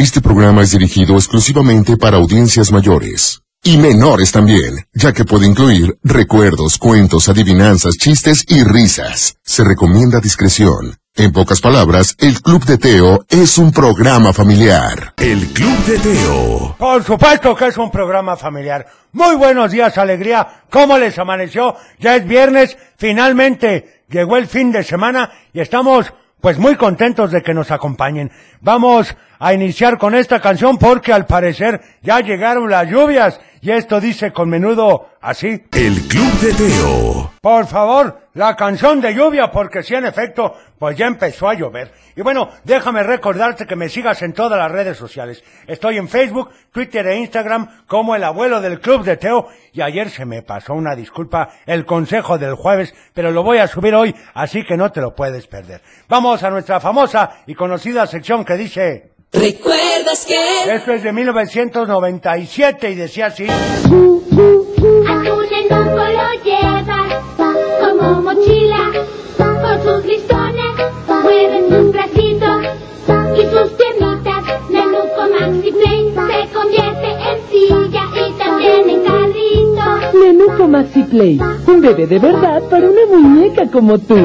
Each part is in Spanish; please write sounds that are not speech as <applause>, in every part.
Este programa es dirigido exclusivamente para audiencias mayores. Y menores también, ya que puede incluir recuerdos, cuentos, adivinanzas, chistes y risas. Se recomienda discreción. En pocas palabras, el Club de Teo es un programa familiar. El Club de Teo. Por supuesto que es un programa familiar. Muy buenos días, alegría. ¿Cómo les amaneció? Ya es viernes, finalmente llegó el fin de semana y estamos pues muy contentos de que nos acompañen. Vamos a iniciar con esta canción porque al parecer ya llegaron las lluvias y esto dice con menudo así. El Club de Teo. Por favor, la canción de lluvia, porque si en efecto, pues ya empezó a llover. Y bueno, déjame recordarte que me sigas en todas las redes sociales. Estoy en Facebook, Twitter e Instagram como el abuelo del Club de Teo. Y ayer se me pasó una disculpa el consejo del jueves, pero lo voy a subir hoy, así que no te lo puedes perder. Vamos a nuestra famosa y conocida sección que dice... ¿Recuerdas que? Esto es de 1997 y decía así. Atún en un lo lleva como mochila con sus listones mueve sus bracitos y sus piernitas Nenuco Maxi Play se convierte en silla y también en carrito Nenuco Maxi Play, un bebé de verdad para una muñeca como tú.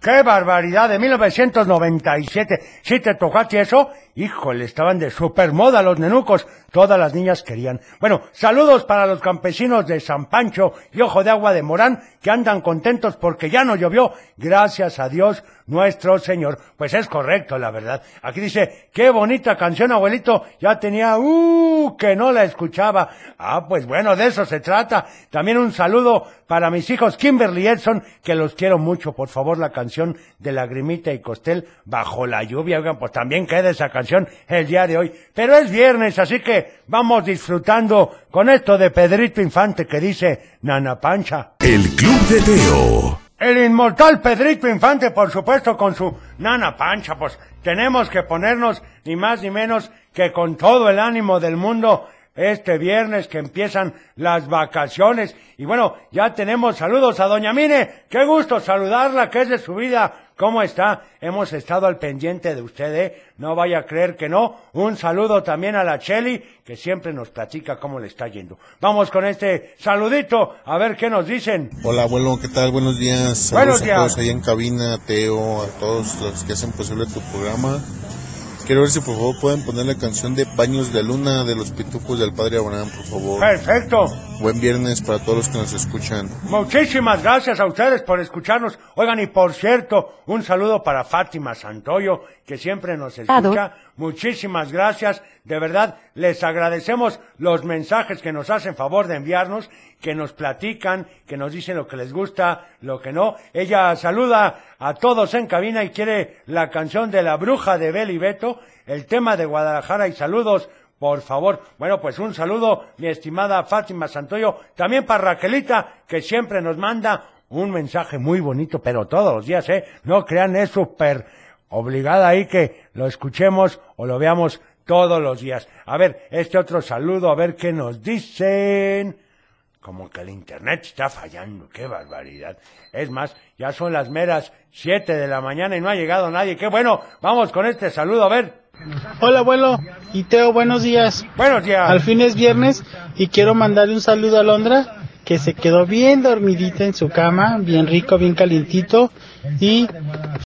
¡Qué barbaridad! De 1997. ¿Sí te ti eso? Híjole, estaban de super moda los nenucos. Todas las niñas querían. Bueno, saludos para los campesinos de San Pancho y Ojo de Agua de Morán que andan contentos porque ya no llovió. Gracias a Dios nuestro Señor. Pues es correcto, la verdad. Aquí dice, qué bonita canción, abuelito. Ya tenía, uh, que no la escuchaba. Ah, pues bueno, de eso se trata. También un saludo para mis hijos Kimberly Edson, que los quiero mucho. Por favor, la canción de Lagrimita y Costel bajo la lluvia. Oigan, pues también queda esa canción el día de hoy. Pero es viernes, así que vamos disfrutando con esto de Pedrito Infante que dice Nana Pancha. El Club de Teo. El inmortal Pedrito Infante, por supuesto, con su nana pancha, pues tenemos que ponernos ni más ni menos que con todo el ánimo del mundo este viernes que empiezan las vacaciones. Y bueno, ya tenemos saludos a Doña Mine. Qué gusto saludarla, que es de su vida. ¿Cómo está? Hemos estado al pendiente de usted, ¿eh? No vaya a creer que no. Un saludo también a la Cheli, que siempre nos platica cómo le está yendo. Vamos con este saludito, a ver qué nos dicen. Hola abuelo, ¿qué tal? Buenos días. Buenos Saludos días. a todos ahí en cabina, Teo, a todos los que hacen posible tu programa. Quiero ver si por favor pueden poner la canción de Baños de Luna de los Pitufos del Padre Abraham, por favor. Perfecto. Buen viernes para todos los que nos escuchan. Muchísimas gracias a ustedes por escucharnos. Oigan, y por cierto, un saludo para Fátima Santoyo, que siempre nos escucha. Muchísimas gracias. De verdad, les agradecemos los mensajes que nos hacen favor de enviarnos, que nos platican, que nos dicen lo que les gusta, lo que no. Ella saluda a todos en cabina y quiere la canción de la bruja de Bel y Beto, el tema de Guadalajara y saludos por favor. Bueno, pues un saludo, mi estimada Fátima Santoyo, también para Raquelita, que siempre nos manda un mensaje muy bonito, pero todos los días, ¿eh? No crean, es súper obligada ahí que lo escuchemos o lo veamos todos los días. A ver, este otro saludo, a ver qué nos dicen. Como que el internet está fallando, qué barbaridad. Es más, ya son las meras siete de la mañana y no ha llegado nadie. Qué bueno, vamos con este saludo, a ver. Hola abuelo y Teo, buenos días. Buenos días. Al fin es viernes y quiero mandarle un saludo a Londra que se quedó bien dormidita en su cama, bien rico, bien calientito y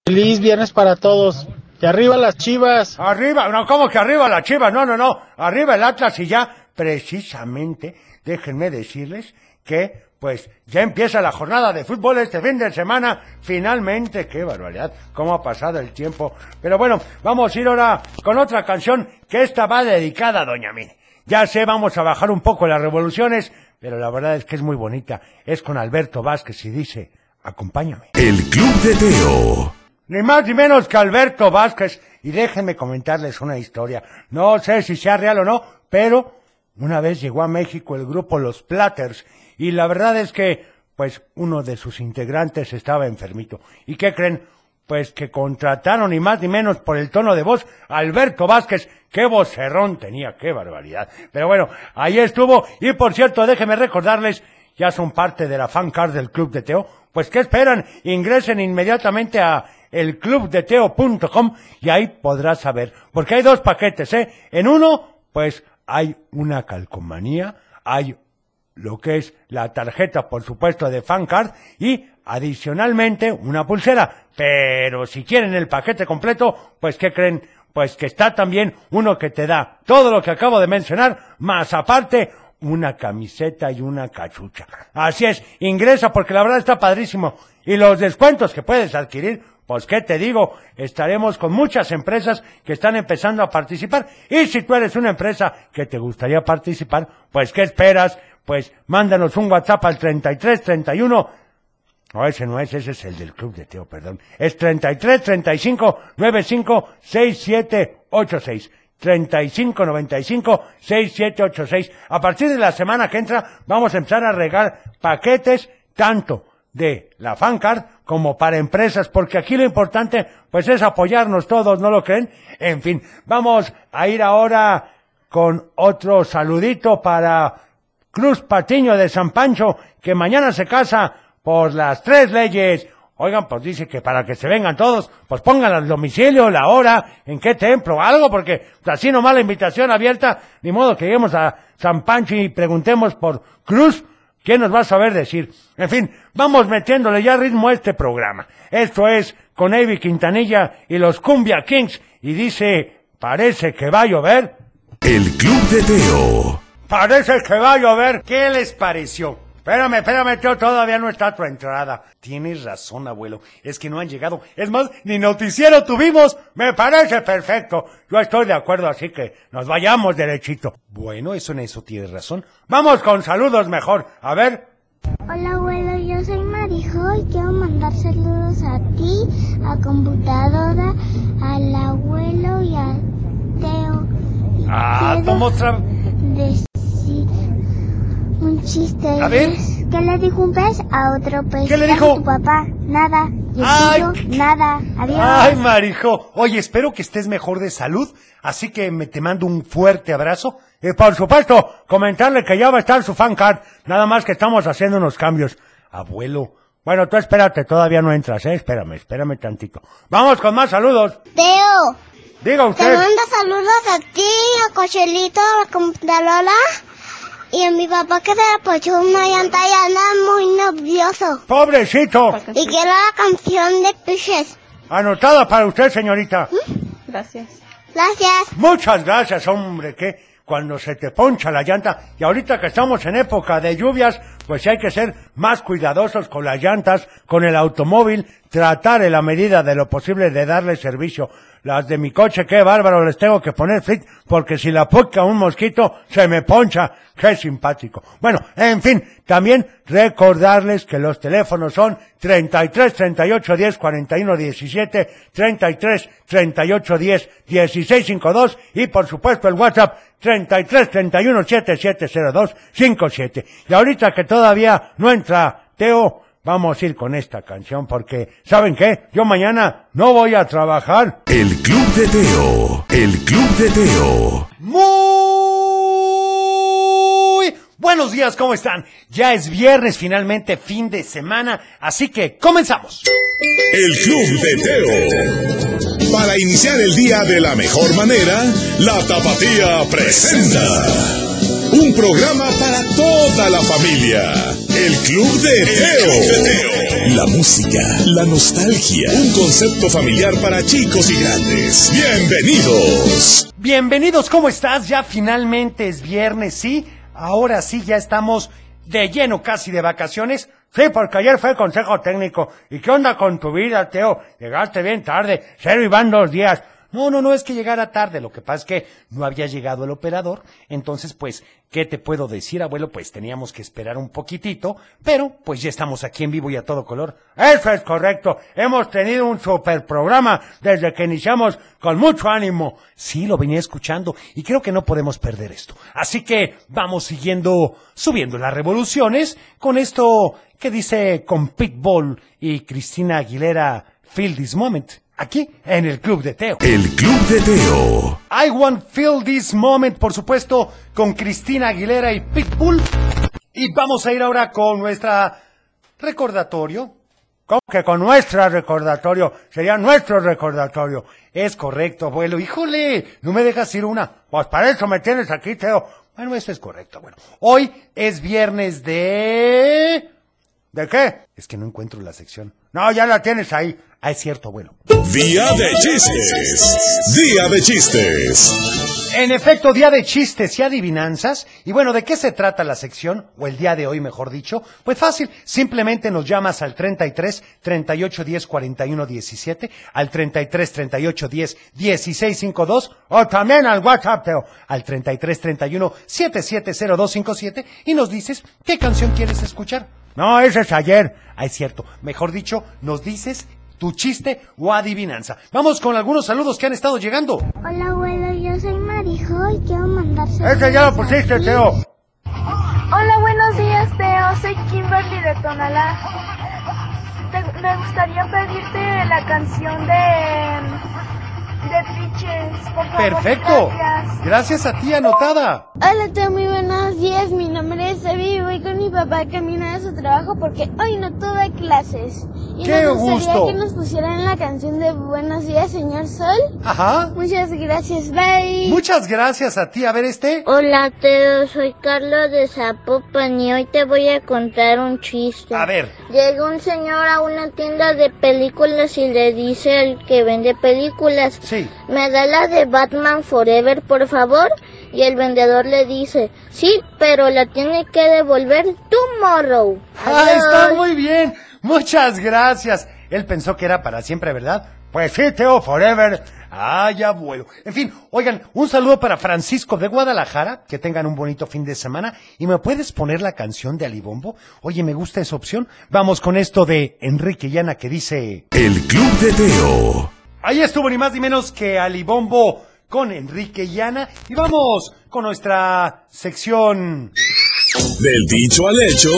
feliz viernes para todos. Y arriba las chivas. Arriba, no, ¿cómo que arriba la Chivas? No, no, no, arriba el Atlas y ya, precisamente, déjenme decirles que, pues, ya empieza la jornada de fútbol este fin de semana, finalmente, qué barbaridad, cómo ha pasado el tiempo. Pero bueno, vamos a ir ahora con otra canción, que esta va dedicada a Doña Mine. Ya sé, vamos a bajar un poco las revoluciones, pero la verdad es que es muy bonita. Es con Alberto Vázquez y dice, acompáñame. El Club de Teo. Ni más ni menos que Alberto Vázquez. Y déjenme comentarles una historia. No sé si sea real o no, pero una vez llegó a México el grupo Los Platters. Y la verdad es que, pues, uno de sus integrantes estaba enfermito. ¿Y qué creen? Pues que contrataron ni más ni menos por el tono de voz a Alberto Vázquez. Qué vocerrón tenía, qué barbaridad. Pero bueno, ahí estuvo. Y por cierto, déjenme recordarles, ya son parte de la fan card del Club de Teo. Pues, ¿qué esperan? Ingresen inmediatamente a elclubdeteo.com y ahí podrás saber, porque hay dos paquetes, ¿eh? En uno, pues hay una calcomanía, hay lo que es la tarjeta, por supuesto, de FanCard y adicionalmente una pulsera. Pero si quieren el paquete completo, pues ¿qué creen? Pues que está también uno que te da todo lo que acabo de mencionar, más aparte una camiseta y una cachucha. Así es, ingresa porque la verdad está padrísimo. Y los descuentos que puedes adquirir, pues qué te digo, estaremos con muchas empresas que están empezando a participar. Y si tú eres una empresa que te gustaría participar, pues ¿qué esperas? Pues mándanos un WhatsApp al 33 31 no, ese no es, ese es el del club de Teo, perdón. Es 33 35 95 67 86. 35 95 6786. A partir de la semana que entra vamos a empezar a regar paquetes tanto de la Fancard como para empresas, porque aquí lo importante pues es apoyarnos todos, ¿no lo creen? En fin, vamos a ir ahora con otro saludito para Cruz Patiño de San Pancho, que mañana se casa por las tres leyes. Oigan, pues dice que para que se vengan todos, pues pongan al domicilio, la hora, en qué templo, algo, porque así nomás la invitación abierta, ni modo que lleguemos a San Pancho y preguntemos por Cruz, ¿quién nos va a saber decir? En fin, vamos metiéndole ya ritmo a este programa. Esto es con Avi Quintanilla y los Cumbia Kings, y dice, parece que va a llover. El Club de Teo. Parece que va a llover. ¿Qué les pareció? Espérame, espérame, tío, todavía no está tu entrada. Tienes razón, abuelo, es que no han llegado. Es más, ni noticiero tuvimos. Me parece perfecto. Yo estoy de acuerdo, así que nos vayamos derechito. Bueno, eso en eso tienes razón. Vamos con saludos mejor. A ver. Hola abuelo, yo soy Marijo y quiero mandar saludos a ti, a computadora, al abuelo y al Teo. Y Ah, ¿cómo otra? Un chiste. A ver. ¿Qué le dijo un pez a otro pez? ¿Qué le ¿Qué dijo? tu papá? Nada. ¿Y el Ay, tuyo? Nada. Adiós. Ay, Marijo. Oye, espero que estés mejor de salud, así que me te mando un fuerte abrazo. Y por supuesto, comentarle que ya va a estar su fan card, nada más que estamos haciendo unos cambios. Abuelo. Bueno, tú espérate, todavía no entras, ¿eh? Espérame, espérame tantito. Vamos con más saludos. Teo, Diga te usted. mando saludos a ti, a Cochelito, a la computadora y a mi papá que se le apoyó una llanta y anda muy nervioso. Pobrecito. Y quiero la canción de Piches. Anotada para usted, señorita. Gracias. Muchas gracias, hombre, que cuando se te poncha la llanta, y ahorita que estamos en época de lluvias, pues sí hay que ser más cuidadosos con las llantas, con el automóvil, tratar en la medida de lo posible de darle servicio. Las de mi coche, qué bárbaro, les tengo que poner flit, porque si la pica un mosquito, se me poncha. Qué simpático. Bueno, en fin, también recordarles que los teléfonos son 33 38 10 41 17, 33 38 10 16 52 y por supuesto el WhatsApp 33 31 7702 57. Y ahorita que todavía no entra Teo, vamos a ir con esta canción porque, ¿saben qué? Yo mañana no voy a trabajar. El Club de Teo. El Club de Teo. Muy buenos días, ¿cómo están? Ya es viernes, finalmente fin de semana, así que comenzamos. El Club de Teo. Para iniciar el día de la mejor manera, la Tapatía presenta un programa para toda la familia. El Club de Teo. La música, la nostalgia, un concepto familiar para chicos y grandes. Bienvenidos. Bienvenidos, ¿cómo estás? Ya finalmente es viernes, ¿sí? Ahora sí, ya estamos de lleno casi de vacaciones. Sí, porque ayer fue el consejo técnico. ¿Y qué onda con tu vida, Teo? Llegaste bien tarde. Cero y van dos días. No, no, no es que llegara tarde. Lo que pasa es que no había llegado el operador. Entonces, pues, ¿qué te puedo decir, abuelo? Pues teníamos que esperar un poquitito. Pero, pues ya estamos aquí en vivo y a todo color. Eso es correcto. Hemos tenido un super programa desde que iniciamos con mucho ánimo. Sí, lo venía escuchando y creo que no podemos perder esto. Así que vamos siguiendo, subiendo las revoluciones con esto que dice con Pitbull y Cristina Aguilera, Feel This Moment, aquí en el Club de Teo. El Club de Teo. I Want Feel This Moment, por supuesto, con Cristina Aguilera y Pitbull. Y vamos a ir ahora con nuestra recordatorio ¿Cómo que con nuestro recordatorio? Sería nuestro recordatorio. Es correcto, abuelo. Híjole, no me dejas ir una. Pues para eso me tienes aquí, Teo. Bueno, eso es correcto, abuelo. Hoy es viernes de... ¿De qué? Es que no encuentro la sección. No, ya la tienes ahí. Ah, es cierto, abuelo. Día de chistes. Día de chistes. En efecto, día de chistes y adivinanzas. Y bueno, ¿de qué se trata la sección? O el día de hoy, mejor dicho. Pues fácil, simplemente nos llamas al 33 38 10 41 17, al 33 38 10 16 52, o también al WhatsApp, Teo, al 33 31 770257 y nos dices qué canción quieres escuchar. No, ese es ayer. Ah, es cierto. Mejor dicho, nos dices tu chiste o adivinanza. Vamos con algunos saludos que han estado llegando. Hola, abuelo, yo soy Marijo y quiero mandar saludos. Ese ya lo pusiste, Teo. Hola, buenos días, Teo. Soy Kimberly de Tonalá. Te- me gustaría pedirte la canción de. De Pitches, por favor. Perfecto. Gracias. Gracias a ti, anotada. Hola, Teo, muy buenos días. Mi nombre es Evi y voy con mi papá camino a su trabajo porque hoy no tuve clases. Y ¡Qué nos gustaría gusto! que nos pusieran la canción de Buenos días, señor Sol. Ajá. Muchas gracias, bye. Muchas gracias a ti. A ver este. Hola Teo, soy Carlos de Zapopan y hoy te voy a contar un chiste. A ver. Llega un señor a una tienda de películas y le dice al que vende películas, Sí. ¿Me da la de Batman Forever por favor? Y el vendedor le dice, sí, pero la tiene que devolver tomorrow. Ah, está muy bien. Muchas gracias. Él pensó que era para siempre, ¿verdad? Pues sí, Teo, forever. Ay, abuelo. En fin, oigan, un saludo para Francisco de Guadalajara. Que tengan un bonito fin de semana. ¿Y me puedes poner la canción de Alibombo? Oye, me gusta esa opción. Vamos con esto de Enrique Llana que dice... El Club de Teo. Ahí estuvo ni más ni menos que Alibombo con Enrique Llana. Y vamos con nuestra sección... Del dicho al hecho.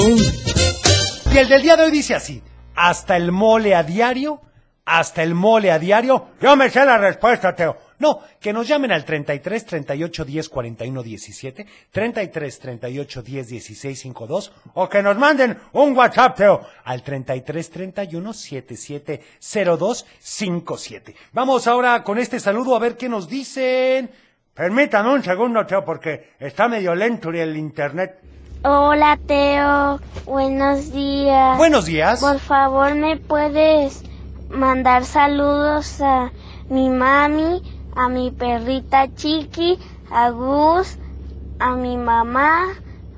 Y el del día de hoy dice así, hasta el mole a diario, hasta el mole a diario. Yo me sé la respuesta, Teo. No, que nos llamen al 33 38 10 41 17, 33 38 10 16 52, o que nos manden un WhatsApp, Teo, al 33 31 77 02 57. Vamos ahora con este saludo a ver qué nos dicen. Permítame un segundo, Teo, porque está medio lento el internet. Hola Teo, buenos días. Buenos días. Por favor, ¿me puedes mandar saludos a mi mami, a mi perrita Chiqui, a Gus, a mi mamá,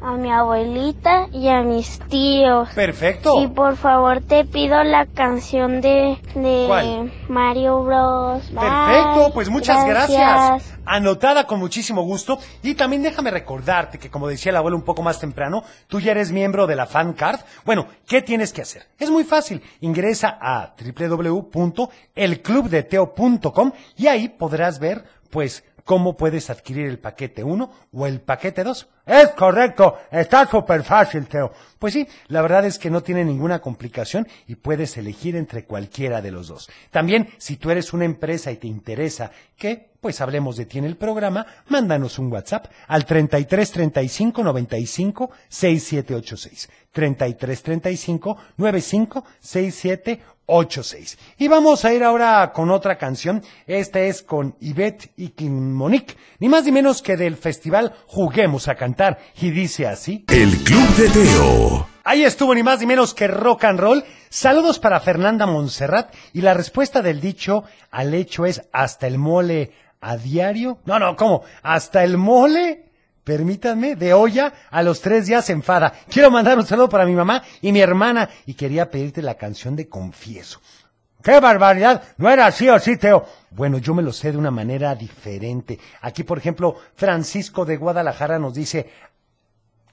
a mi abuelita y a mis tíos? Perfecto. Y por favor te pido la canción de, de ¿Cuál? Mario Bros. Bye. Perfecto, pues muchas gracias. Anotada con muchísimo gusto. Y también déjame recordarte que, como decía el abuelo un poco más temprano, tú ya eres miembro de la fan card. Bueno, ¿qué tienes que hacer? Es muy fácil. Ingresa a www.elclubdeteo.com y ahí podrás ver, pues, cómo puedes adquirir el paquete 1 o el paquete 2. Es correcto, está súper fácil, Teo. Pues sí, la verdad es que no tiene ninguna complicación y puedes elegir entre cualquiera de los dos. También, si tú eres una empresa y te interesa que, pues hablemos de ti en el programa, mándanos un WhatsApp al 33 35 95 6786. 33 35 95 6786. Y vamos a ir ahora con otra canción. Esta es con Ivette y Kim Monique. Ni más ni menos que del festival Juguemos a Cantar. Y dice así. El Club de Teo. Ahí estuvo ni más ni menos que rock and roll. Saludos para Fernanda Montserrat. Y la respuesta del dicho al hecho es hasta el mole a diario. No, no, ¿cómo? ¿Hasta el mole? Permítanme, de olla a los tres días se enfada. Quiero mandar un saludo para mi mamá y mi hermana y quería pedirte la canción de Confieso. ¡Qué barbaridad! No era así o sí, Teo. Bueno, yo me lo sé de una manera diferente. Aquí, por ejemplo, Francisco de Guadalajara nos dice,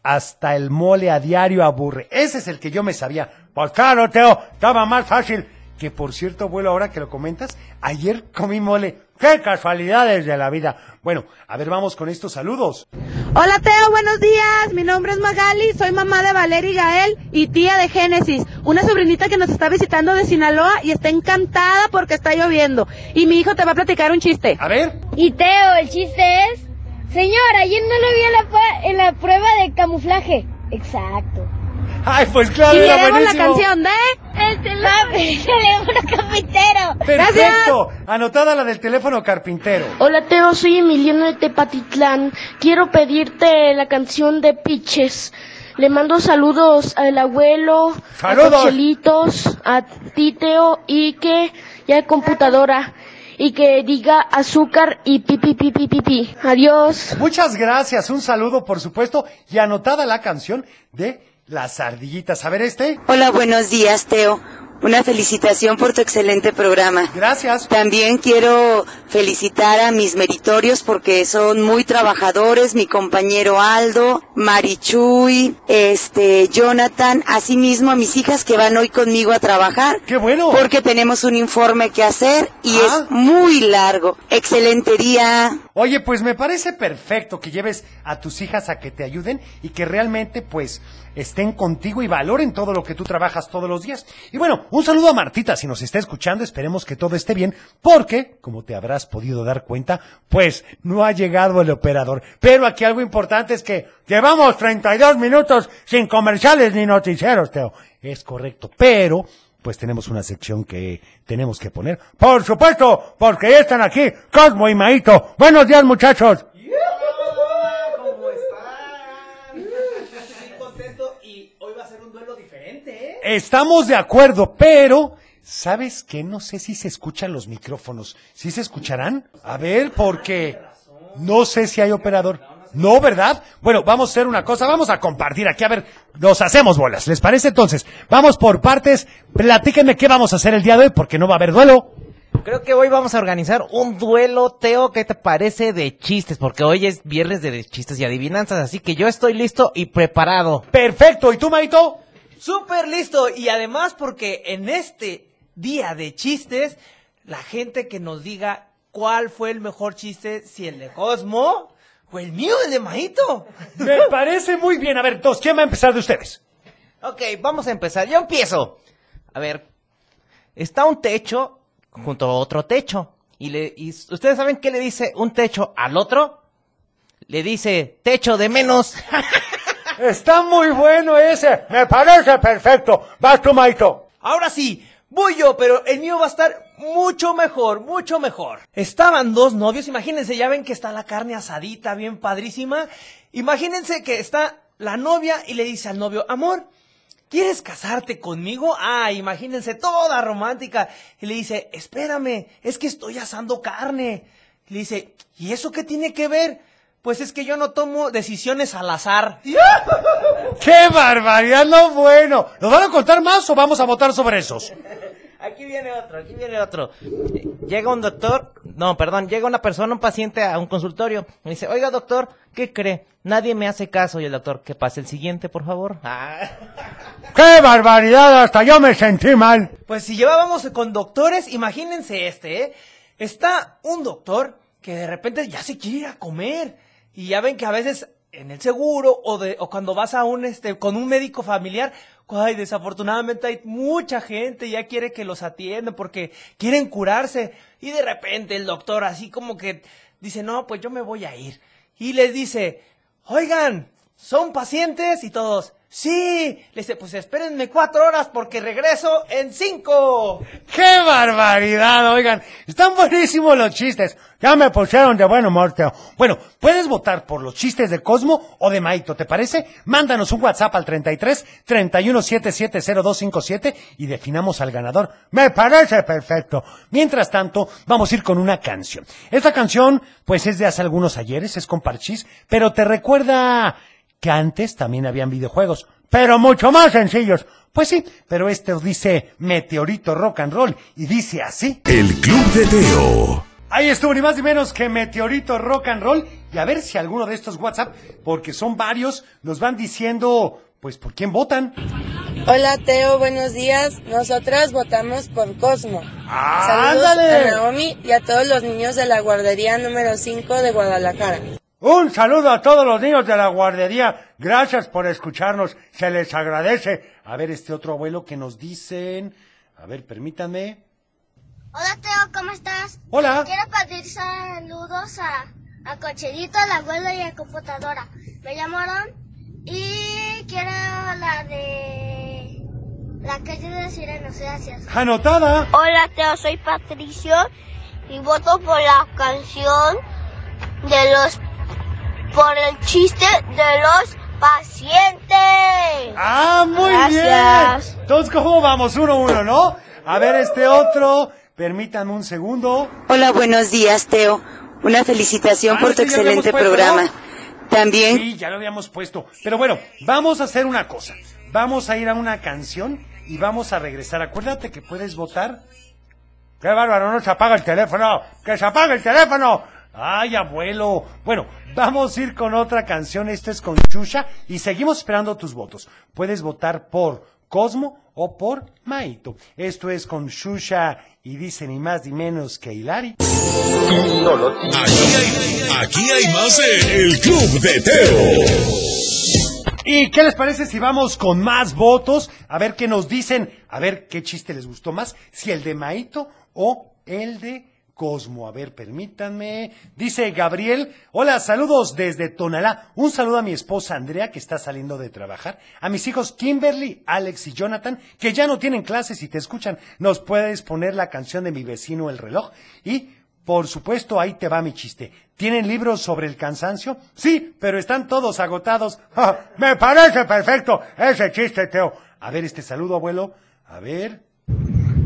hasta el mole a diario aburre. Ese es el que yo me sabía. Pues claro, Teo, estaba más fácil. Que por cierto, abuelo, ahora que lo comentas, ayer comí mole. ¡Qué casualidades de la vida! Bueno, a ver, vamos con estos saludos. Hola Teo, buenos días. Mi nombre es Magali, soy mamá de Valeria y Gael y tía de Génesis, una sobrinita que nos está visitando de Sinaloa y está encantada porque está lloviendo. Y mi hijo te va a platicar un chiste. A ver. Y Teo, el chiste es, señor, ayer no lo vi en la, pa- en la prueba de camuflaje. Exacto. Ay, pues claro, y era queremos la canción de... El teléfono carpintero. Perfecto. Anotada la del teléfono carpintero. Hola Teo, soy Emiliano de Tepatitlán. Quiero pedirte la canción de Piches. Le mando saludos al abuelo, ¡Saludos! a Cochelitos, a ti Teo y que ya hay computadora y que diga azúcar y pipi pipi pipi. Adiós. Muchas gracias. Un saludo, por supuesto. Y anotada la canción de Las Ardillitas. A ver este. Hola, buenos días, Teo. Una felicitación por tu excelente programa. Gracias. También quiero felicitar a mis meritorios porque son muy trabajadores, mi compañero Aldo, Marichuy, este, Jonathan, asimismo a mis hijas que van hoy conmigo a trabajar. ¡Qué bueno! Porque tenemos un informe que hacer y Ah. es muy largo. Excelente día. Oye, pues me parece perfecto que lleves a tus hijas a que te ayuden y que realmente, pues, estén contigo y valoren todo lo que tú trabajas todos los días. Y bueno, un saludo a Martita si nos está escuchando. Esperemos que todo esté bien, porque, como te habrás podido dar cuenta, pues no ha llegado el operador. Pero aquí algo importante es que llevamos 32 minutos sin comerciales ni noticieros, Teo. Es correcto, pero pues tenemos una sección que tenemos que poner. Por supuesto, porque ya están aquí Cosmo y Maito. Buenos días, muchachos. ¿Cómo están? Estoy contento y hoy va a ser un duelo diferente, ¿eh? Estamos de acuerdo, pero ¿sabes qué? No sé si se escuchan los micrófonos. ¿Sí se escucharán? A ver, porque no sé si hay operador. No, ¿verdad? Bueno, vamos a hacer una cosa, vamos a compartir aquí, a ver, nos hacemos bolas, ¿les parece? Entonces, vamos por partes, platíquenme qué vamos a hacer el día de hoy, porque no va a haber duelo. Creo que hoy vamos a organizar un duelo, Teo, ¿qué te parece de chistes? Porque hoy es viernes de chistes y adivinanzas, así que yo estoy listo y preparado. Perfecto, ¿y tú, Maito? Súper listo, y además porque en este día de chistes, la gente que nos diga cuál fue el mejor chiste, si el de Cosmo o el mío, el de Maito. Me parece muy bien. A ver, entonces, ¿quién va a empezar de ustedes? Ok, vamos a empezar. Yo empiezo. A ver, está un techo junto a otro techo. Y, le, y ustedes saben qué le dice un techo al otro? Le dice techo de menos. <laughs> Está muy bueno ese. Me parece perfecto. Vas tú, Maito. Ahora sí, voy yo, pero el mío va a estar mucho mejor, mucho mejor. Estaban dos novios, imagínense, ya ven que está la carne asadita, bien padrísima. Imagínense que está la novia y le dice al novio, amor, ¿quieres casarte conmigo? Ah, imagínense, toda romántica. Y le dice, espérame, es que estoy asando carne. Le dice, ¿y eso qué tiene que ver? Pues es que yo no tomo decisiones al azar. <laughs> ¡Qué barbaridad! No, bueno. ¿Nos van a contar más o vamos a votar sobre esos? Aquí viene otro, aquí viene otro. Llega un doctor, no, perdón, llega una persona, un paciente a un consultorio. Me dice, oiga doctor, ¿qué cree? Nadie me hace caso. Y el doctor, que pase el siguiente, por favor. <laughs> Ah. ¡Qué barbaridad! Hasta yo me sentí mal. Pues si llevábamos con doctores, imagínense este, ¿eh? Está un doctor que de repente ya se quiere ir a comer. Y ya ven que a veces en el seguro o, de, o cuando vas a un, este, con un médico familiar, ay, desafortunadamente hay mucha gente, ya quiere que los atiendan porque quieren curarse. Y de repente el doctor así como que dice, no, pues yo me voy a ir. Y les dice, oigan, ¿son pacientes? Y todos, sí. Le dice, pues espérenme cuatro horas porque regreso en cinco. ¡Qué barbaridad! Oigan, están buenísimos los chistes. Ya me pusieron de buen humor. Bueno, puedes votar por los chistes de Cosmo o de Maito, ¿te parece? Mándanos un WhatsApp al 33 31 77 0257 y definamos al ganador. Me parece perfecto. Mientras tanto, vamos a ir con una canción. Esta canción, pues es de hace algunos ayeres, es con Parchís, pero te recuerda que antes también habían videojuegos, pero mucho más sencillos. Pues sí, pero este dice Meteorito Rock and Roll y dice así. El Club de Teo. Ahí estuvo ni más ni menos que Meteorito Rock and Roll y a ver si alguno de estos WhatsApp, porque son varios, nos van diciendo, pues, ¿por quién votan? Hola Teo, buenos días. Nosotras votamos por Cosmo. ¡Ah, Saludos ándale! a Naomi y a todos los niños de la guardería número 5 de Guadalajara. Un saludo a todos los niños de la guardería. Gracias por escucharnos. Se les agradece. A ver este otro abuelo que nos dicen. A ver, permítanme. Hola Teo, ¿cómo estás? Hola. Quiero pedir saludos a, a Cocherito, al abuelo y a computadora. Me llamo Aaron y quiero la de... La calle de sirenos, gracias. Anotada. Hola, Teo, soy Patricio y voto por la canción de los... por el chiste de los pacientes. Ah, muy Gracias. bien. Entonces, ¿cómo vamos? Uno, uno, ¿no? A ver, este otro. Permítanme un segundo. Hola, buenos días, Teo. Una felicitación Ah, por tu este excelente puesto, programa. ¿no? También Sí, ya lo habíamos puesto. Pero bueno, vamos a hacer una cosa. Vamos a ir a una canción y vamos a regresar. Acuérdate que puedes votar. ¡Qué bárbaro! No se apaga el teléfono. ¡Que se apague el teléfono! ¡Ay, abuelo! Bueno, vamos a ir con otra canción. Esta es con Chusha y seguimos esperando tus votos. Puedes votar por Cosmo o por Maito. Esto es con Shusha y dice ni más ni menos que Hilari. Aquí hay, aquí hay más de El Club de Teo. ¿Y qué les parece si vamos con más votos? A ver qué nos dicen, a ver qué chiste les gustó más, si el de Maito o el de Cosmo. A ver, permítanme. Dice Gabriel, hola, saludos desde Tonalá. Un saludo a mi esposa Andrea, que está saliendo de trabajar. A mis hijos Kimberly, Alex y Jonathan, que ya no tienen clases y te escuchan. Nos puedes poner la canción de mi vecino El reloj. Y, por supuesto, ahí te va mi chiste. ¿Tienen libros sobre el cansancio? Sí, pero están todos agotados. <laughs> Me parece perfecto ese chiste, Teo. A ver, este saludo, abuelo. A ver.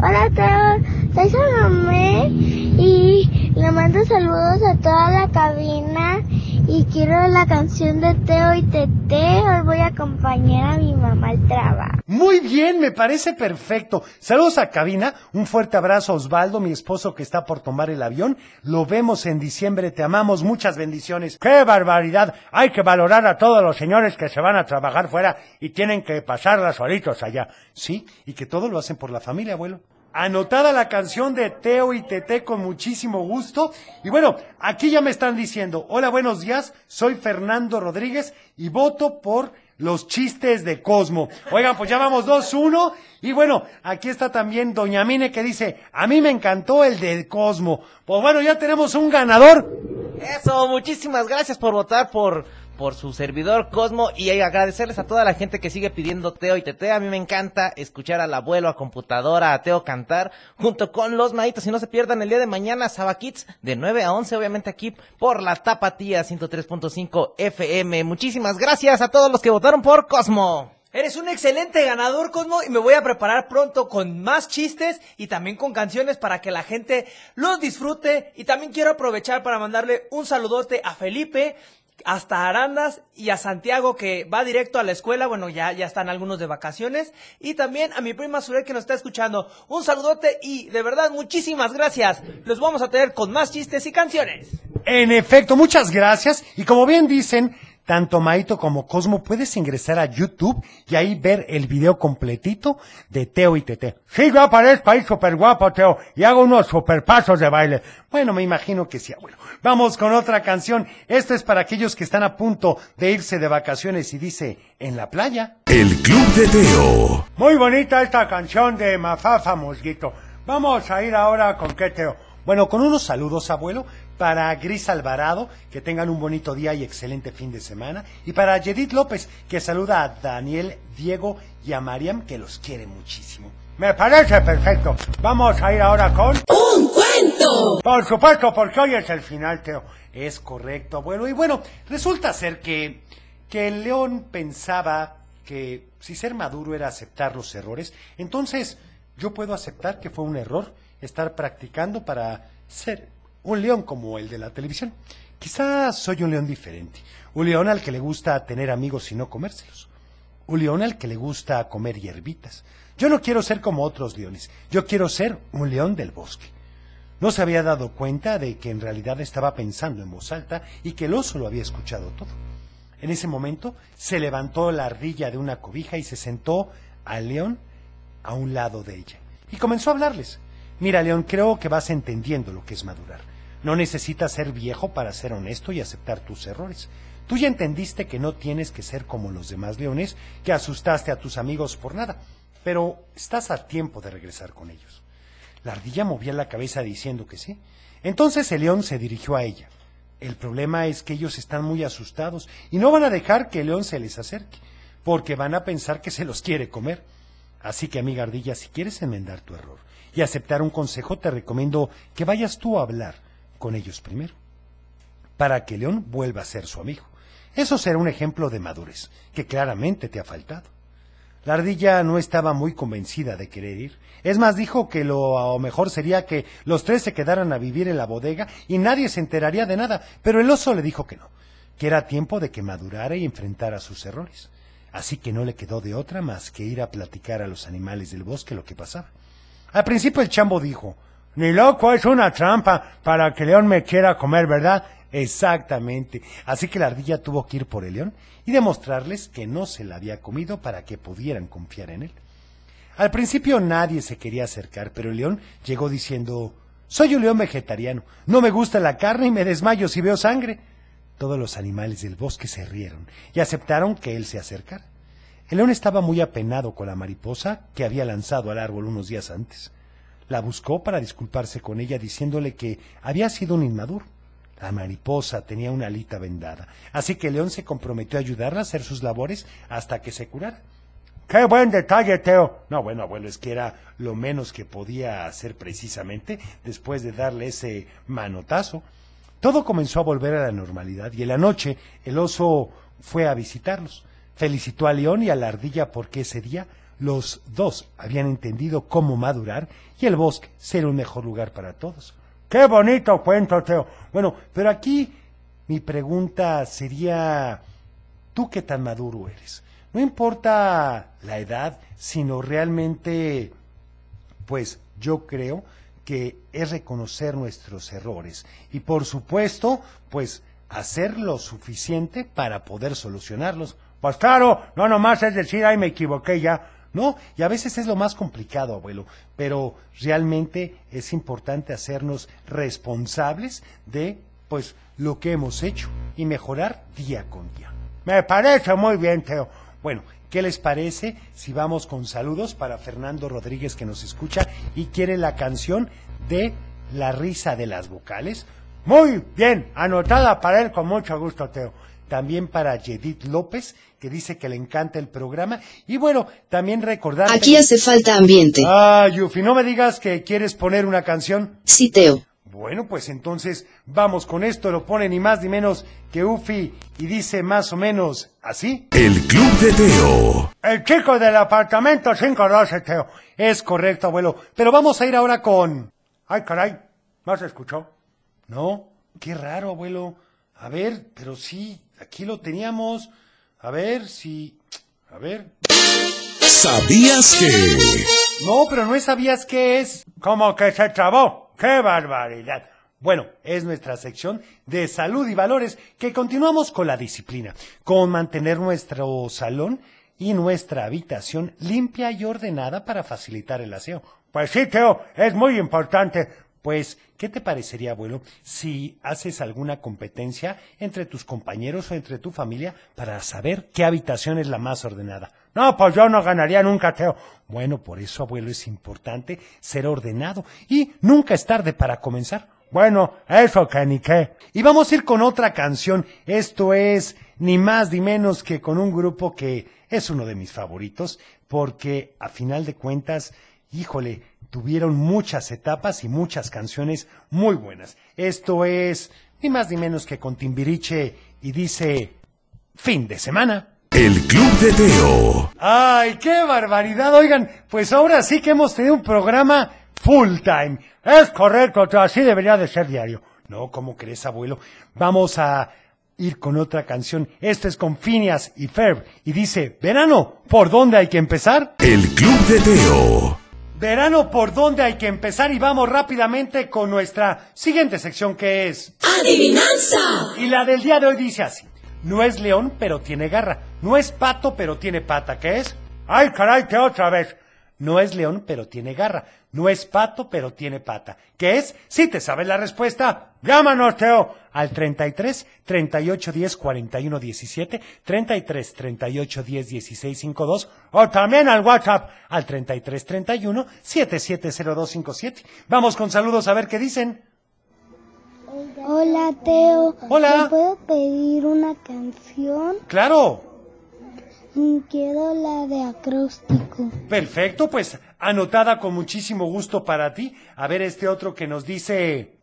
Hola, Teo. Soy Salomé y le mando saludos a toda la cabina y quiero la canción de Teo y Tete. Hoy voy a acompañar a mi mamá al trabajo. Muy bien, me parece perfecto. Saludos a cabina, un fuerte abrazo a Osvaldo, mi esposo que está por tomar el avión. Lo vemos en diciembre, te amamos, muchas bendiciones. ¡Qué barbaridad! Hay que valorar a todos los señores que se van a trabajar fuera y tienen que pasarla solitos allá. Sí, y que todo lo hacen por la familia, abuelo. Anotada la canción de Teo y Tete con muchísimo gusto. Y bueno, aquí ya me están diciendo, hola, buenos días, soy Fernando Rodríguez y voto por los chistes de Cosmo. Oigan, pues ya vamos 2-1. Y bueno, aquí está también Doña Mine que dice, a mí me encantó el de Cosmo. Pues bueno, ya tenemos un ganador. Eso, muchísimas gracias por votar por, por su servidor Cosmo y agradecerles a toda la gente que sigue pidiendo Teo y Tete. A mí me encanta escuchar al abuelo, a computadora, a Teo cantar junto con los maitos. Y no se pierdan el día de mañana, Saba Kids, de 9 a 11, obviamente aquí por la Tapatía 103.5 FM. Muchísimas gracias a todos los que votaron por Cosmo. Eres un excelente ganador, Cosmo, y me voy a preparar pronto con más chistes y también con canciones para que la gente los disfrute. Y también quiero aprovechar para mandarle un saludote a Felipe, hasta Arandas y a Santiago que va directo a la escuela. Bueno, ya, ya están algunos de vacaciones. Y también a mi prima Surel que nos está escuchando. Un saludote y de verdad muchísimas gracias. Los vamos a tener con más chistes y canciones. En efecto, muchas gracias. Y como bien dicen, tanto Maito como Cosmo puedes ingresar a YouTube y ahí ver el video completito de Teo y Tete. Sí, yo aparezco ahí súper guapo, Teo, y hago unos super pasos de baile. Bueno, me imagino que sí, abuelo. Vamos con otra canción. Esto es para aquellos que están a punto de irse de vacaciones y dice, en la playa. El Club de Teo. Muy bonita esta canción de Mafafa Mosguito. Vamos a ir ahora con qué, Teo. Bueno, con unos saludos, abuelo, para Gris Alvarado, que tengan un bonito día y excelente fin de semana, y para Yedith López, que saluda a Daniel, Diego y a Mariam, que los quiere muchísimo. Me parece perfecto. Vamos a ir ahora con... ¡Un cuento! Por supuesto, porque hoy es el final, Teo. Es correcto, abuelo. Y bueno, resulta ser que, que el león pensaba que si ser maduro era aceptar los errores, entonces yo puedo aceptar que fue un error estar practicando para ser un león como el de la televisión. Quizás soy un león diferente, un león al que le gusta tener amigos y no comérselos, un león al que le gusta comer hierbitas. Yo no quiero ser como otros leones, yo quiero ser un león del bosque. No se había dado cuenta de que en realidad estaba pensando en voz alta y que el oso lo había escuchado todo. En ese momento se levantó la ardilla de una cobija y se sentó al león a un lado de ella. Y comenzó a hablarles. Mira, León, creo que vas entendiendo lo que es madurar. No necesitas ser viejo para ser honesto y aceptar tus errores. Tú ya entendiste que no tienes que ser como los demás leones, que asustaste a tus amigos por nada, pero estás a tiempo de regresar con ellos. La ardilla movía la cabeza diciendo que sí. Entonces el león se dirigió a ella. El problema es que ellos están muy asustados y no van a dejar que el león se les acerque. porque van a pensar que se los quiere comer. Así que, amiga ardilla, si quieres enmendar tu error y aceptar un consejo, te recomiendo que vayas tú a hablar con ellos primero, para que León vuelva a ser su amigo. Eso será un ejemplo de madurez, que claramente te ha faltado. La ardilla no estaba muy convencida de querer ir. Es más, dijo que lo mejor sería que los tres se quedaran a vivir en la bodega y nadie se enteraría de nada, pero el oso le dijo que no, que era tiempo de que madurara y enfrentara sus errores. Así que no le quedó de otra más que ir a platicar a los animales del bosque lo que pasaba. Al principio el chambo dijo, ni loco, es una trampa para que León me quiera comer, ¿verdad? Exactamente. Así que la ardilla tuvo que ir por el león y demostrarles que no se la había comido para que pudieran confiar en él. Al principio nadie se quería acercar, pero el león llegó diciendo, soy un león vegetariano, no me gusta la carne y me desmayo si veo sangre. Todos los animales del bosque se rieron y aceptaron que él se acercara. El león estaba muy apenado con la mariposa que había lanzado al árbol unos días antes. La buscó para disculparse con ella diciéndole que había sido un inmaduro. La mariposa tenía una alita vendada, así que el león se comprometió a ayudarla a hacer sus labores hasta que se curara. ¡Qué buen detalle, Teo! No, bueno, abuelo, es que era lo menos que podía hacer precisamente después de darle ese manotazo. Todo comenzó a volver a la normalidad y en la noche el oso fue a visitarlos. Felicitó a León y a la ardilla porque ese día los dos habían entendido cómo madurar y el bosque ser un mejor lugar para todos. ¡Qué bonito cuento, Teo! Bueno, pero aquí mi pregunta sería, ¿tú qué tan maduro eres? No importa la edad, sino realmente, pues yo creo que es reconocer nuestros errores y por supuesto, pues hacer lo suficiente para poder solucionarlos. Pues claro, no nomás es decir, ay, me equivoqué ya. No, y a veces es lo más complicado, abuelo, pero realmente es importante hacernos responsables de, pues, lo que hemos hecho y mejorar día con día. Me parece muy bien, Teo. Bueno, ¿qué les parece si vamos con saludos para Fernando Rodríguez que nos escucha y quiere la canción de La risa de las vocales? Muy bien, anotada para él con mucho gusto, Teo. También para Yedith López, que dice que le encanta el programa. Y bueno, también recordar... Aquí hace falta ambiente. Ah, Yufi, no me digas que quieres poner una canción. Sí, Teo. Bueno, pues entonces vamos con esto. Lo pone ni más ni menos que Ufi y dice más o menos así. El Club de Teo. El chico del apartamento 512, Teo. Es correcto, abuelo. Pero vamos a ir ahora con... Ay, caray. ¿No se escuchó? No. Qué raro, abuelo. A ver, pero sí, aquí lo teníamos. A ver si... A ver. ¿Sabías que? No, pero no sabías qué es. Como que se trabó. ¡Qué barbaridad! Bueno, es nuestra sección de salud y valores que continuamos con la disciplina, con mantener nuestro salón y nuestra habitación limpia y ordenada para facilitar el aseo. Pues sí, Teo, es muy importante. Pues, ¿qué te parecería, abuelo, si haces alguna competencia entre tus compañeros o entre tu familia para saber qué habitación es la más ordenada? No, pues yo no ganaría nunca, Teo. Bueno, por eso, abuelo, es importante ser ordenado y nunca es tarde para comenzar. Bueno, eso que ni qué. Y vamos a ir con otra canción. Esto es ni más ni menos que con un grupo que es uno de mis favoritos, porque a final de cuentas, híjole, tuvieron muchas etapas y muchas canciones muy buenas. Esto es ni más ni menos que con Timbiriche y dice fin de semana. El Club de Teo. ¡Ay, qué barbaridad! Oigan, pues ahora sí que hemos tenido un programa full time. Es correcto, así debería de ser diario. No, ¿cómo crees, abuelo? Vamos a ir con otra canción. Esto es con Phineas y Ferb. Y dice, verano, ¿por dónde hay que empezar? El Club de Teo. Verano, ¿por dónde hay que empezar? Y vamos rápidamente con nuestra siguiente sección que es... ¡Adivinanza! Y la del día de hoy dice así. No es león, pero tiene garra. No es pato, pero tiene pata. ¿Qué es? ¡Ay, caray, que otra vez! No es león, pero tiene garra. No es pato, pero tiene pata. ¿Qué es? Si te sabes la respuesta, llámanos, Teo, al 33 38 10 41 17, 33 38 10 16 52, o también al WhatsApp al 33 31 770257. Vamos con saludos a ver qué dicen. Hola, Teo. Hola. ¿Me puedo pedir una canción? Claro. Quiero la de acróstico. Perfecto, pues anotada con muchísimo gusto para ti. A ver este otro que nos dice...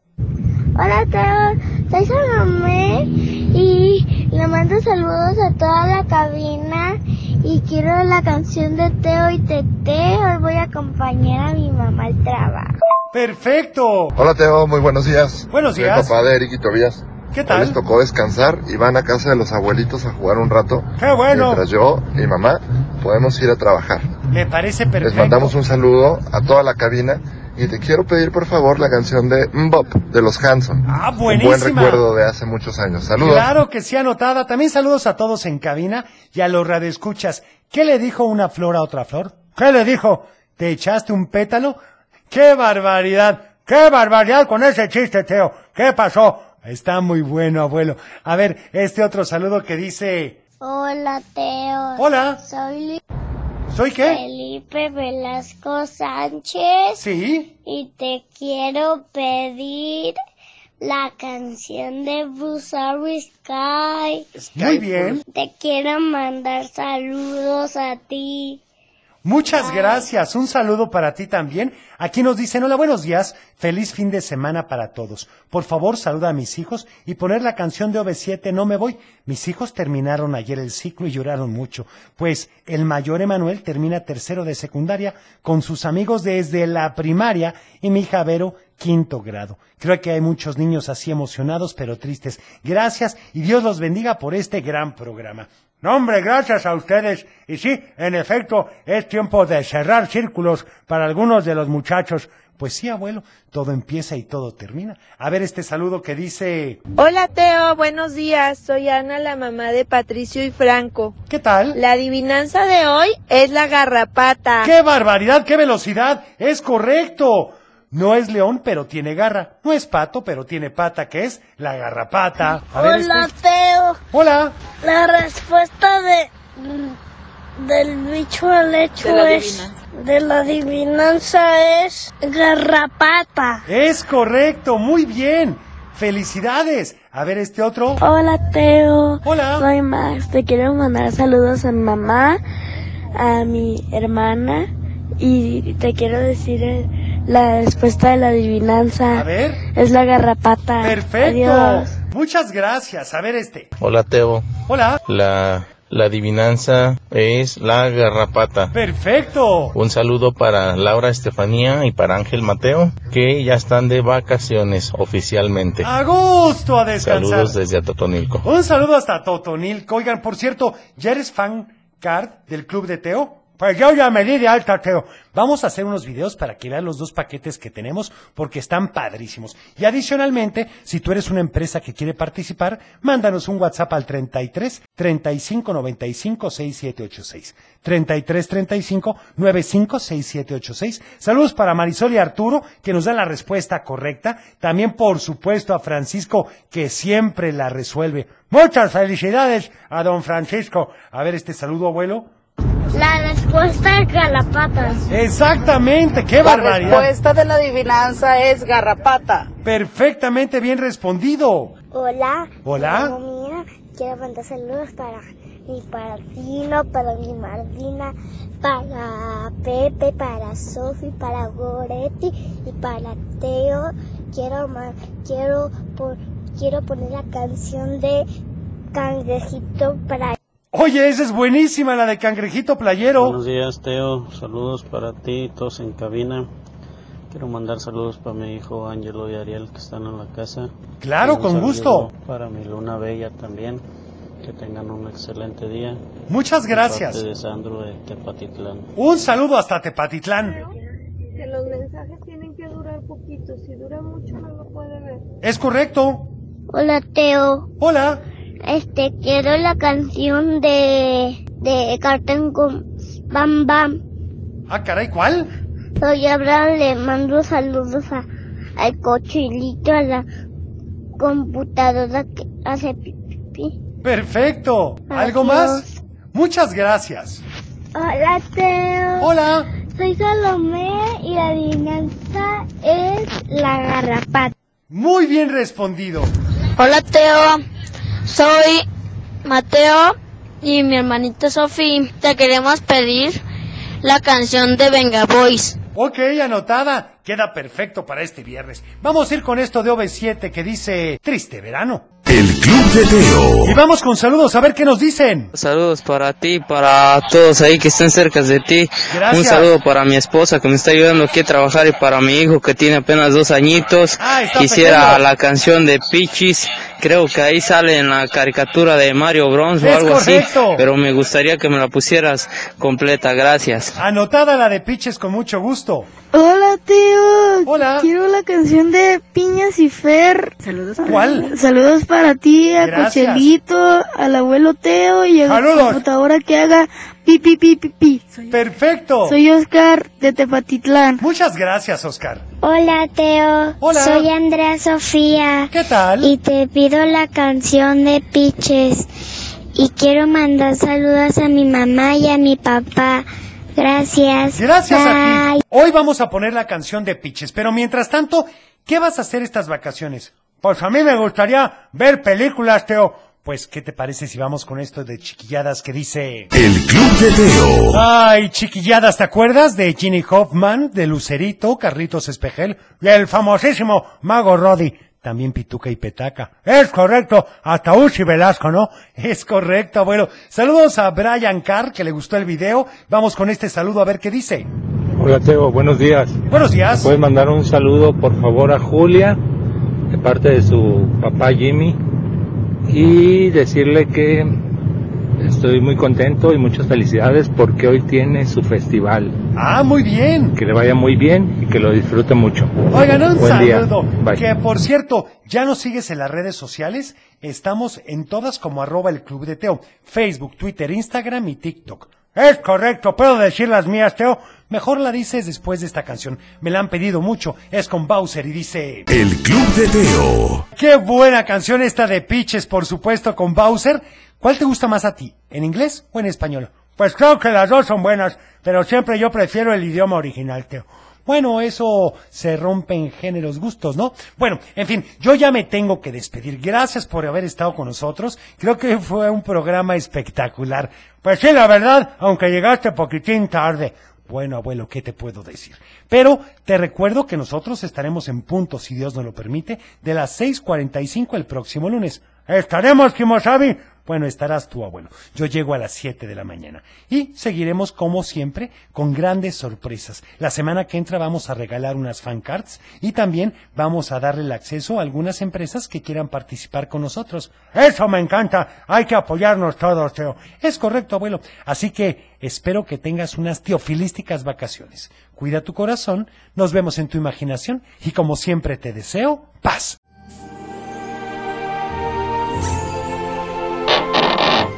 Hola Teo, soy Salomé y le mando saludos a toda la cabina y quiero la canción de Teo y Tete. Hoy voy a acompañar a mi mamá al trabajo. Perfecto. Hola Teo, muy buenos días. Buenos Soy días. papá de Eric y Tobías. ¿Qué Hoy tal? les tocó descansar y van a casa de los abuelitos a jugar un rato. ¡Qué bueno! Mientras yo y mamá podemos ir a trabajar. Me parece perfecto. Les mandamos un saludo a toda la cabina y te quiero pedir por favor la canción de Mbop de los Hanson. Ah, Un buen buenísima. recuerdo de hace muchos años. Saludos. Claro que sí, anotada. También saludos a todos en cabina y a los radioescuchas. ¿Qué le dijo una flor a otra flor? ¿Qué le dijo? ¿Te echaste un pétalo? ¡Qué barbaridad! ¡Qué barbaridad con ese chiste, Teo! ¿Qué pasó? Está muy bueno, abuelo. A ver, este otro saludo que dice... Hola Teo. Hola. Soy ¿Soy qué? Felipe Velasco Sánchez. Sí. Y te quiero pedir la canción de Starry Sky. Muy bien. Te quiero mandar saludos a ti. Muchas gracias. Un saludo para ti también. Aquí nos dicen, hola, buenos días. Feliz fin de semana para todos. Por favor, saluda a mis hijos y poner la canción de OV7, No me voy. Mis hijos terminaron ayer el ciclo y lloraron mucho, pues el mayor Emanuel termina tercero de secundaria con sus amigos desde la primaria y mi hija Vero quinto grado. Creo que hay muchos niños así emocionados pero tristes. Gracias y Dios los bendiga por este gran programa. No, hombre, gracias a ustedes. Y sí, en efecto, es tiempo de cerrar círculos para algunos de los muchachos. Pues sí, abuelo, todo empieza y todo termina. A ver este saludo que dice... Hola Teo, buenos días. Soy Ana, la mamá de Patricio y Franco. ¿Qué tal? La adivinanza de hoy es la garrapata. ¡Qué barbaridad, qué velocidad! Es correcto. No es león, pero tiene garra. No es pato, pero tiene pata, que es la garrapata. A ver, Hola este- Teo. Hola. La respuesta de del bicho al hecho De la es de la adivinanza es garrapata. Es correcto, muy bien. Felicidades. A ver este otro. Hola Teo. Hola. Soy Max. Te quiero mandar saludos a mi mamá, a mi hermana y te quiero decir eh, la respuesta de la adivinanza. A ver. Es la garrapata. Perfecto. Adiós. Muchas gracias. A ver este. Hola Teo. Hola. La, la adivinanza es la garrapata. Perfecto. Un saludo para Laura Estefanía y para Ángel Mateo, que ya están de vacaciones oficialmente. A gusto a descansar. Saludos desde Atotonilco. Un saludo hasta Totonilco. Oigan, por cierto, ¿ya eres fan card del Club de Teo? Pues yo ya me di de alta, Teo. Vamos a hacer unos videos para que vean los dos paquetes que tenemos porque están padrísimos. Y adicionalmente, si tú eres una empresa que quiere participar, mándanos un WhatsApp al 33 35 95 6786. 33 35 95 6786. Saludos para Marisol y Arturo, que nos dan la respuesta correcta. También, por supuesto, a Francisco, que siempre la resuelve. Muchas felicidades a don Francisco. A ver este saludo, abuelo. La respuesta es galapatas. Exactamente, qué La barbaridad. respuesta de la adivinanza es garrapata. Perfectamente bien respondido. Hola. Hola. Mía. Quiero mandar saludos para mi Partino, para mi Martina, para Pepe, para Sofi, para Goretti y para Teo. Quiero ma- quiero por- quiero poner la canción de Cangrejito para Oye, esa es buenísima, la de cangrejito playero. Buenos días, Teo. Saludos para ti, todos en cabina. Quiero mandar saludos para mi hijo Ángelo y Ariel que están en la casa. Claro, con gusto. Para mi luna bella también. Que tengan un excelente día. Muchas De gracias. parte de Sandro de Tepatitlán. Un saludo hasta Tepatitlán. Que los mensajes tienen que durar poquito. Si dura mucho no lo puede ver. Es correcto. Hola Teo. Hola. Este, quiero la canción de, de Carten con Bam Bam. Ah, caray, ¿cuál? Soy Abraham, le mando saludos a, al cochilito, a la computadora que hace pipí. Perfecto. ¿Algo Adiós. más? Muchas gracias. Hola Teo. Hola. Soy Salomé y la adivinanza es la garrapata. Muy bien respondido. Hola Teo, soy Mateo y mi hermanita Sofi, te queremos pedir la canción de Venga Boys. Ok, anotada. Queda perfecto para este viernes. Vamos a ir con esto de OV7 que dice Triste Verano. El Club de Teo. Y vamos con saludos a ver qué nos dicen. Saludos para ti, para todos ahí que estén cerca de ti. Gracias. Un saludo para mi esposa que me está ayudando aquí a trabajar y para mi hijo que tiene apenas dos añitos. Ah, está Quisiera pequeño. la canción de Pichis. Creo que ahí sale en la caricatura de Mario Bros o Es algo correcto. así. Pero me gustaría que me la pusieras completa. Gracias. Anotada la de Piches con mucho gusto. Hola, tío. Hola. Quiero la canción de Piñas y Fer. Saludos. ¿Cuál? Saludos para ti, a Gracias. Cochelito, al abuelo Teo y a la computadora que haga pi pi pi pi pi. Soy, Perfecto. soy Oscar de Tepatitlán. Muchas gracias, Oscar. Hola Teo, Hola. soy Andrea Sofía. ¿Qué tal? Y te pido la canción de Piches. Y quiero mandar saludos a mi mamá y a mi papá. Gracias. Gracias Bye. a ti. Hoy vamos a poner la canción de Piches, pero mientras tanto, ¿qué vas a hacer estas vacaciones? Pues a mí me gustaría ver películas, Teo. Pues, ¿qué te parece si vamos con esto de chiquilladas que dice... El Club de Teo. Ay, chiquilladas, ¿te acuerdas de Ginny Hoffman, de Lucerito, Carlitos Espejel y el famosísimo Mago Roddy? También Pituca y Petaca. Es correcto, hasta Uchi Velasco, ¿no? Es correcto, abuelo. Saludos a Brian Carr, que le gustó el video. Vamos con este saludo a ver qué dice. Hola Teo, buenos días. Buenos días. ¿Puedes mandar un saludo por favor a Julia de parte de su papá Jimmy y decirle que estoy muy contento y muchas felicidades porque hoy tiene su festival. Ah, muy bien. Que le vaya muy bien y que lo disfrute mucho. Oigan, un Buen saludo. Que por cierto, ¿ya nos sigues en las redes sociales? Estamos en todas como arroba el Club de Teo. Facebook, Twitter, Instagram y TikTok. Es correcto, ¿puedo decir las mías, Teo? Mejor la dices después de esta canción. Me la han pedido mucho. Es con Bowser y dice... El Club de Teo. Qué buena canción esta de Pitches, por supuesto, con Bowser. ¿Cuál te gusta más a ti? ¿En inglés o en español? Pues creo que las dos son buenas, pero siempre yo prefiero el idioma original, Teo. Bueno, eso se rompe en géneros gustos, ¿no? Bueno, en fin, yo ya me tengo que despedir. Gracias por haber estado con nosotros. Creo que fue un programa espectacular. Pues sí, la verdad, aunque llegaste poquitín tarde. Bueno, abuelo, ¿qué te puedo decir? Pero te recuerdo que nosotros estaremos en punto, si Dios nos lo permite, de las 6.45 el próximo lunes. ¿Estaremos, Kimosabi? Bueno, estarás tú, abuelo. Yo llego a las 7 de la mañana. Y seguiremos, como siempre, con grandes sorpresas. La semana que entra vamos a regalar unas fan cards y también vamos a darle el acceso a algunas empresas que quieran participar con nosotros. Eso me encanta. Hay que apoyarnos todos, Teo. Es correcto, abuelo. Así que espero que tengas unas teofilísticas vacaciones. Cuida tu corazón, nos vemos en tu imaginación y como siempre te deseo paz.